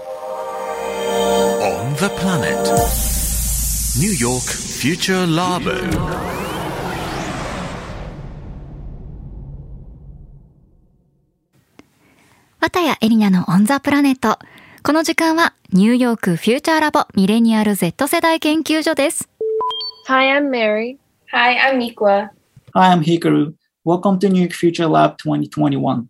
On the planet. New York Future Labo. 綿谷エリナのオンザプラネット。この時間はニューヨークフューチャーラボミレニアル Z 世代研究所です。Hi, I'm Mary. Hi, I'm Mikwa. Hi, I'm Hikaru. Welcome to New York Future Lab 2021.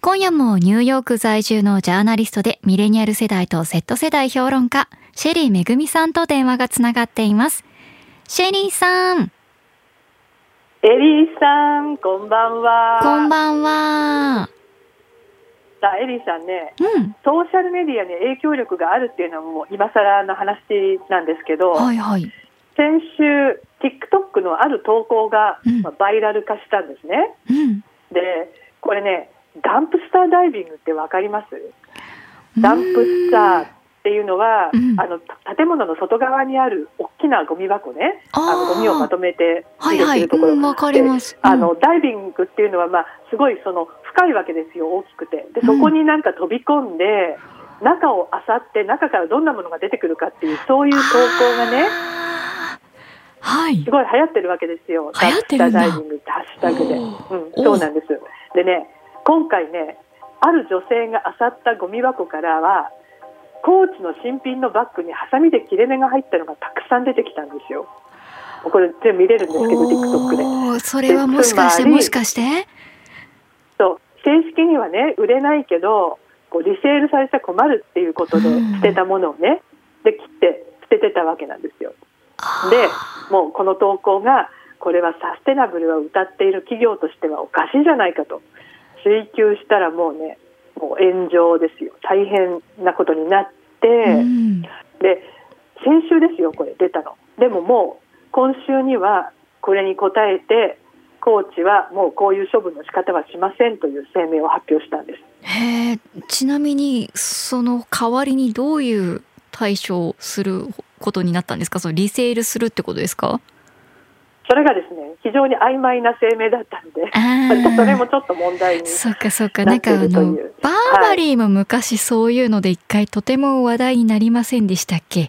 今夜もニューヨーク在住のジャーナリストでミレニアル世代と Z 世代評論家、シェリーめぐみさんと電話がつながっています。シェリーさん、エリーさん、こんばんは。こんばんは。さあ、エリーさんね、うん。ソーシャルメディアに影響力があるっていうのはもう今更の話なんですけど、はいはい。先週、TikTok のある投稿が、うんまあバイラル化したんですね。うん。で、これね、ダンプスターダイビングってわかります？ダンプスターっていうのは、うんあの建物の外側にある大きなゴミ箱ね、あのゴミをまとめてはいはい。入れてるところ、うん、わかります。であのダイビングっていうのは、まあ、すごいその深いわけですよ、大きくて。で、そこになんか飛び込んで、中を漁って、中からどんなものが出てくるかっていう、そういう投稿がね、はいす。ごい流行ってるわけですよ、流行ってるんだダンプスターダイビングってハッシュタグで。おうん、おそうなんです。でね、今回ね、ある女性が漁ったゴミ箱からは、コーチの新品のバッグにハサミで切れ目が入ったのがたくさん出てきたんですよ。これ全部見れるんですけど、TikTok で。それはもしかして、もしかして？そう正式にはね売れないけどこうリセールされちゃ困るっていうことでうん捨てたものをねで切って捨ててたわけなんですよ。でもうこの投稿がこれはサステナブルを歌っている企業としてはおかしいじゃないかと追求したらもうねもう炎上ですよ。大変なことになって、うん。で先週ですよこれ出たの。でももう今週にはこれに応えてコーチはもうこういう処分の仕方はしませんという声明を発表したんです。へえ。ちなみにその代わりにどういう対処をすることになったんですか？そのリセールするってことですか？それがですね非常に曖昧な声明だったんでそれもちょっと問題にそうかそうか。なんかあのバーバリーも昔そういうので一回とても話題になりませんでしたっけ？そう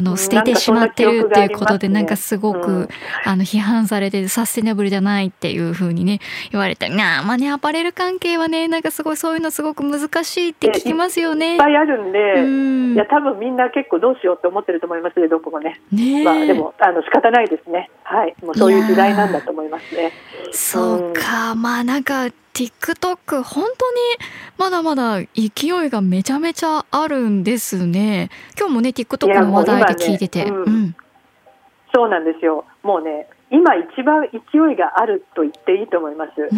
んの捨ててしまってるっていうことでななんんかすごく、うん。あの批判されてサステナブルじゃないっていう風にね言われてなあまあねアパレル関係はねなんかすごいそういうのすごく難しいって聞きますよね。いっ。ぱいあるんで、うん。いや多分みんな結構どうしようって思ってると思いますねどこもね、ね。えまあでもあの仕方ないですね。はい。もうそういう時代なんだと思いますね。そうか、まあなんか TikTok 本当にまだまだ勢いがめちゃめちゃあるんですね。今日もね TikTok の話題で聞いてて、そうなんですよ。もうね今一番勢いがあると言っていいと思います。うん。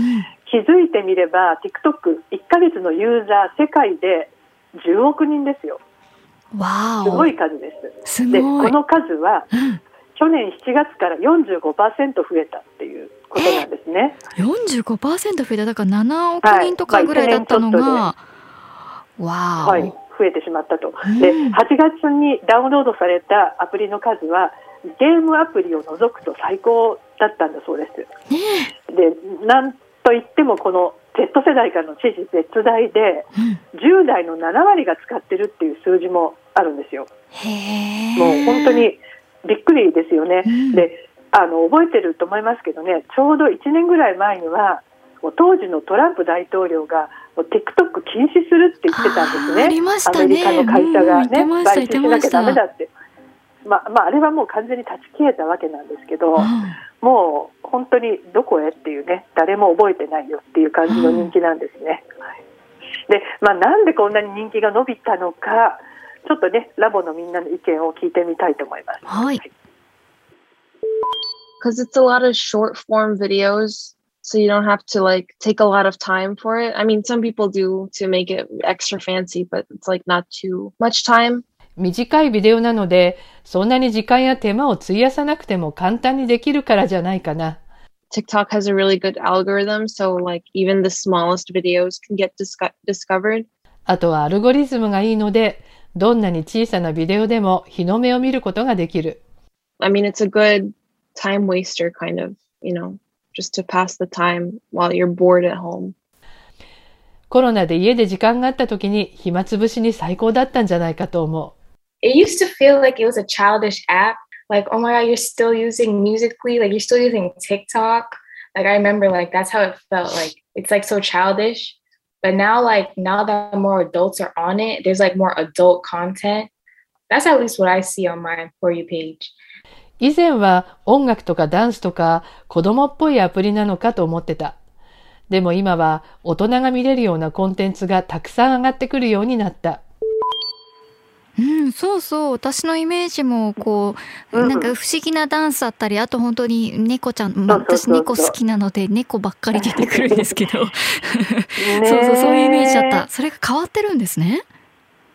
気づいてみれば TikTok1 ヶ月のユーザー世界で10億人ですよ。わお。すごい数です。すで。この数はうん去年7月から45%増えたっていうことなんですね。45%増えた。だから7億人とかぐらいだったのが、わお、はい増えてしまったと。うん。で8月にダウンロードされたアプリの数はゲームアプリを除くと最高だったんだそうです。ねでなんといってもこの Z 世代からの知事絶大でえ、うん、10代の7割が使ってるっていう数字もあるんですよ。もう本当にびっくりですよね。うんであの覚えてると思いますけどねちょうど1年ぐらい前には当時のトランプ大統領が TikTok 禁止するって言ってたんですね。あーありましたねアメリカの会社がね、買収しなきゃダメだって。まあまあ、あれはもう完全に断ち切れたわけなんですけど、うんもう本当にどこへっていうね誰も覚えてないよっていう感じの人気なんですね。はいで、まあ、なんでこんなに人気が伸びたのかちょっとねラボのみんなの意見を聞いてみたいと思います。はい。Because it's a lot of short form videos. So you don't have to like take a lot of time for it. I mean, some people do to make it extra fancy, but it's like not too much time. 短いビデオなので、そんなに時間や手間を費やさなくても簡単にできるからじゃないかな。TikTok has a really good algorithm. So like even the smallest videos can get disco- discovered. あとはアルゴリズムがいいので、どんなに小さなビデオでも日の目を見ることができる。I mean, it's a good time waster kind of, you know, just to pass the time while you're bored at home. コロナで家で時間があった時に暇つぶしに最高だったんじゃないかと思う。it used to feel like it was a childish app. Like, oh my god, you're still using Musically, like you're still using TikTok. Like I remember, like that's how it felt. Like it's like so childish. But now, like now that more adults are on it, there's like more adult content. That's at least what I see on my for you page. 以前は音楽とかダンスとか子供っぽいアプリなのかと思ってた。でも今は大人が見れるようなコンテンツがたくさん上がってくるようになった。うん、そうそう。私のイメージも、こう、うんなんか不思議なダンスだったり、あと本当に猫ちゃん、私猫好きなので、猫ばっかり出てくるんですけど。ね そうそう、そういうイメージだった。それが変わってるんですね？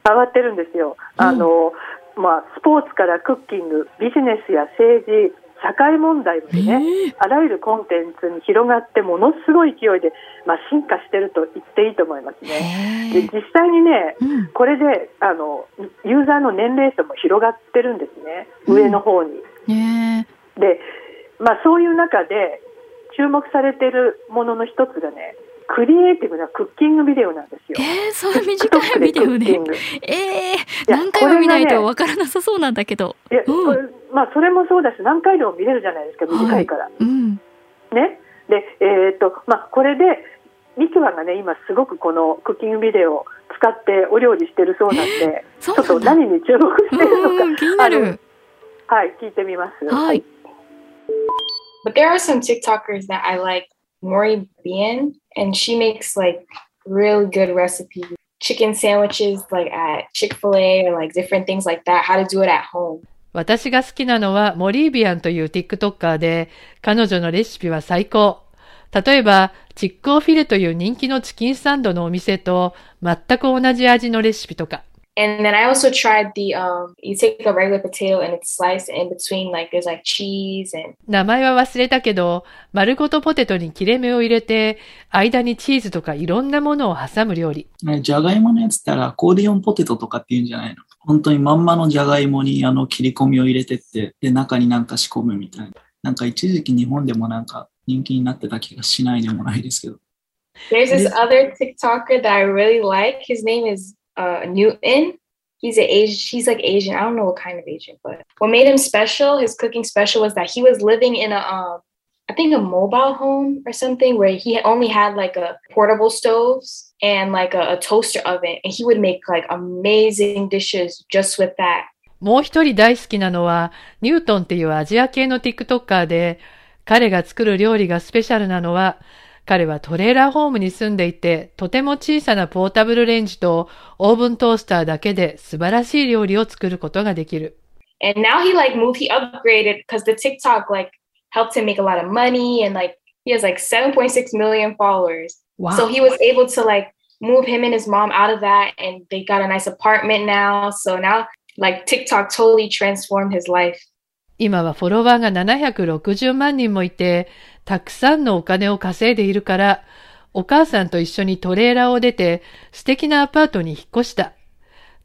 変わってるんですよ。あの、まあ、スポーツからクッキング、ビジネスや政治、社会問題までね、あらゆるコンテンツに広がって、ものすごい勢いで、まあ、進化してると言っていいと思いますね。で。実際にね、うん。これであのユーザーの年齢層も広がってるんですね、うん上の方に。ねで、まあ、そういう中で注目されてるものの一つがね、クリエイティブなクッキングビデオなんですよ。えー、その短いビデオね。グええや何回も見ないとわからなさそうなんだけど。いや、うんまあ、それもそうだし、何回でも見れるじゃないですか、短いから。うん。ね。で、えーっと、まあ、これで、ミキワがね、今すごくこのクッキングビデオを使ってお料理してるそうなんで、ちょっと。何に注目してるのか、うん、気になあのる。はい、聞いてみます。はい。But there are some TikTokers that I like. Maury Bien, and she makes like really good recipes. Chicken sandwiches like at Chick-fil-A or like different things like that, how to do it at home. 私が好きなのはモリービアンという TikToker で、彼女のレシピは最高。例えば、チックオフィレという人気のチキンサンドのお店と全く同じ味のレシピとか。And then I also tried the um you take a regular potato and it's sliced in between like there's like cheese and 名前は忘れたけど、丸ごとポテトに切れ目を入れて、間にチーズとかいろんなものを挟む料理。じゃがいものやつったらアコーディオンポテトとかって言うんじゃないの？本当にまんまのじゃがいもにあの切り込みを入れてって、で、中になんか仕込むみたいな。なんか一時期日本でもなんか人気になってた気がしないでもないですけど。there's This- other TikToker that I really like. His name is uh Newton. He's a Asian he's like Asian. I don't know what kind of Asian, but what made him special, his cooking special was that he was living in a um I think a mobile home or something where he only had like a portable stoves and like a, a toaster oven and he would make like amazing dishes just with that. もう一人大好きなのは、ニュートンっていうアジア系の TikToker で、彼が作る料理がスペシャルなのは、 彼はトレーラーホームに住んでいて、とても小さなポータブルレンジとオーブントースターだけで素晴らしい料理を作ることができる。And now he like moved, he upgraded because the TikTok like helped him make a lot of money and like he has like 7.6 million followers. So he was able to like move him and his mom out of that and they got a nice apartment now. So now like TikTok totally transformed his life. 今はフォロワーが760万人もいて、たくさんのお金を稼いでいるから、お母さんと一緒にトレーラーを出て素敵なアパートに引っ越した。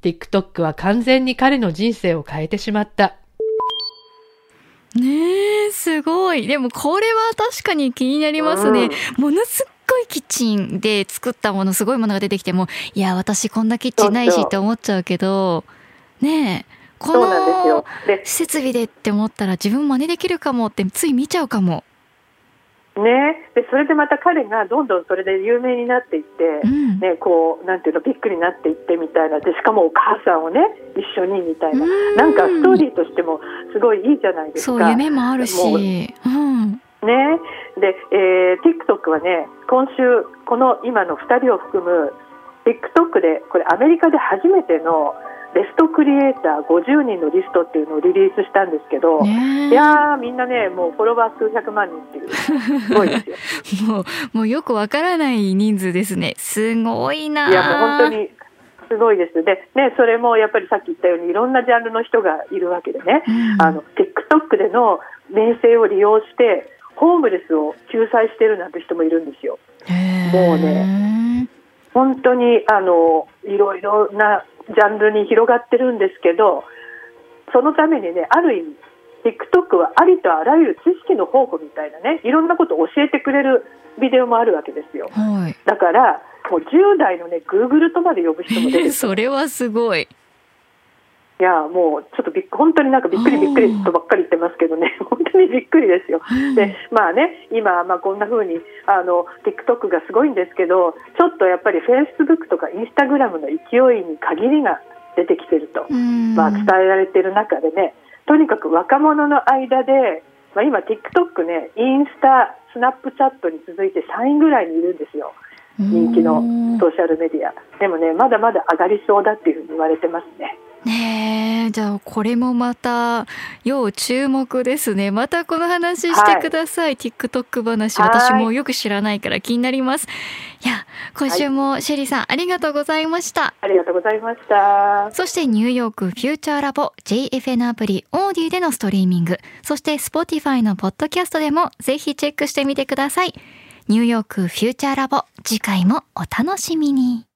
TikTok は完全に彼の人生を変えてしまった。ねえ、すごい。でもこれは確かに気になりますね。ものすっごいキッチンで作ったもの、すごいものが出てきても、いや、私こんなキッチンないしって思っちゃうけど、ねえ、この。で、設備でって思ったら自分真似できるかもってつい見ちゃうかも。ね、で、それでまた彼がどんどんそれで有名になっていって、うん。ね、こう、なんていうの、ビッグになっていってみたいな。で、しかもお母さんをね、一緒にみたいな。うんなんかストーリーとしてもすごいいいじゃないですか。そう、夢もあるし。もううん。ね、で、えー、TikTok はね、今週、この今の2人を含む TikTok で、これアメリカで初めてのベストクリエイター50人のリストっていうのをリリースしたんですけど、いやー、みんなね、もうフォロワー数百万人っていう、すごいですよ。もう、もうよくわからない人数ですね。すごいないや、もう本当にすごいです。で、ね、それもやっぱりさっき言ったように、いろんなジャンルの人がいるわけでね、うんあの TikTok での名声を利用して、ホームレスを救済してるなんて人もいるんですよ。もうね。本当にあのいろいろなジャンルに広がってるんですけどそのためにねある意味 TikTok はありとあらゆる知識の宝庫みたいなねいろんなことを教えてくれるビデオもあるわけですよはい。だからもう10代のね、グーグルとまで呼ぶ人も出てる それはすごい。いやもうちょっとびっ本当になんかびっくりびっくりとばっかり言ってますけどね 本当にびっくりですよ。でまあね今まあこんな風にあの TikTok がすごいんですけどちょっとやっぱり Facebook とか Instagram の勢いに限りが出てきてると、まあ、伝えられてる中でねとにかく若者の間で、まあ、今 TikTok ねインスタスナップチャットに続いて3位ぐらいにいるんですよ。人気のソーシャルメディアでもねまだまだ上がりそうだっていうふうに言われてますね。ねえじゃあこれもまた要注目ですね。またこの話してください、はい、TikTok 話私もよく知らないから気になります。いや今週もシェリーさん、はい、ありがとうございました。ありがとうございました。そしてニューヨークフューチャーラボ JFN アプリオーディでのストリーミング。そして Spotify のポッドキャストでもぜひチェックしてみてください。ニューヨークフューチャーラボ次回もお楽しみに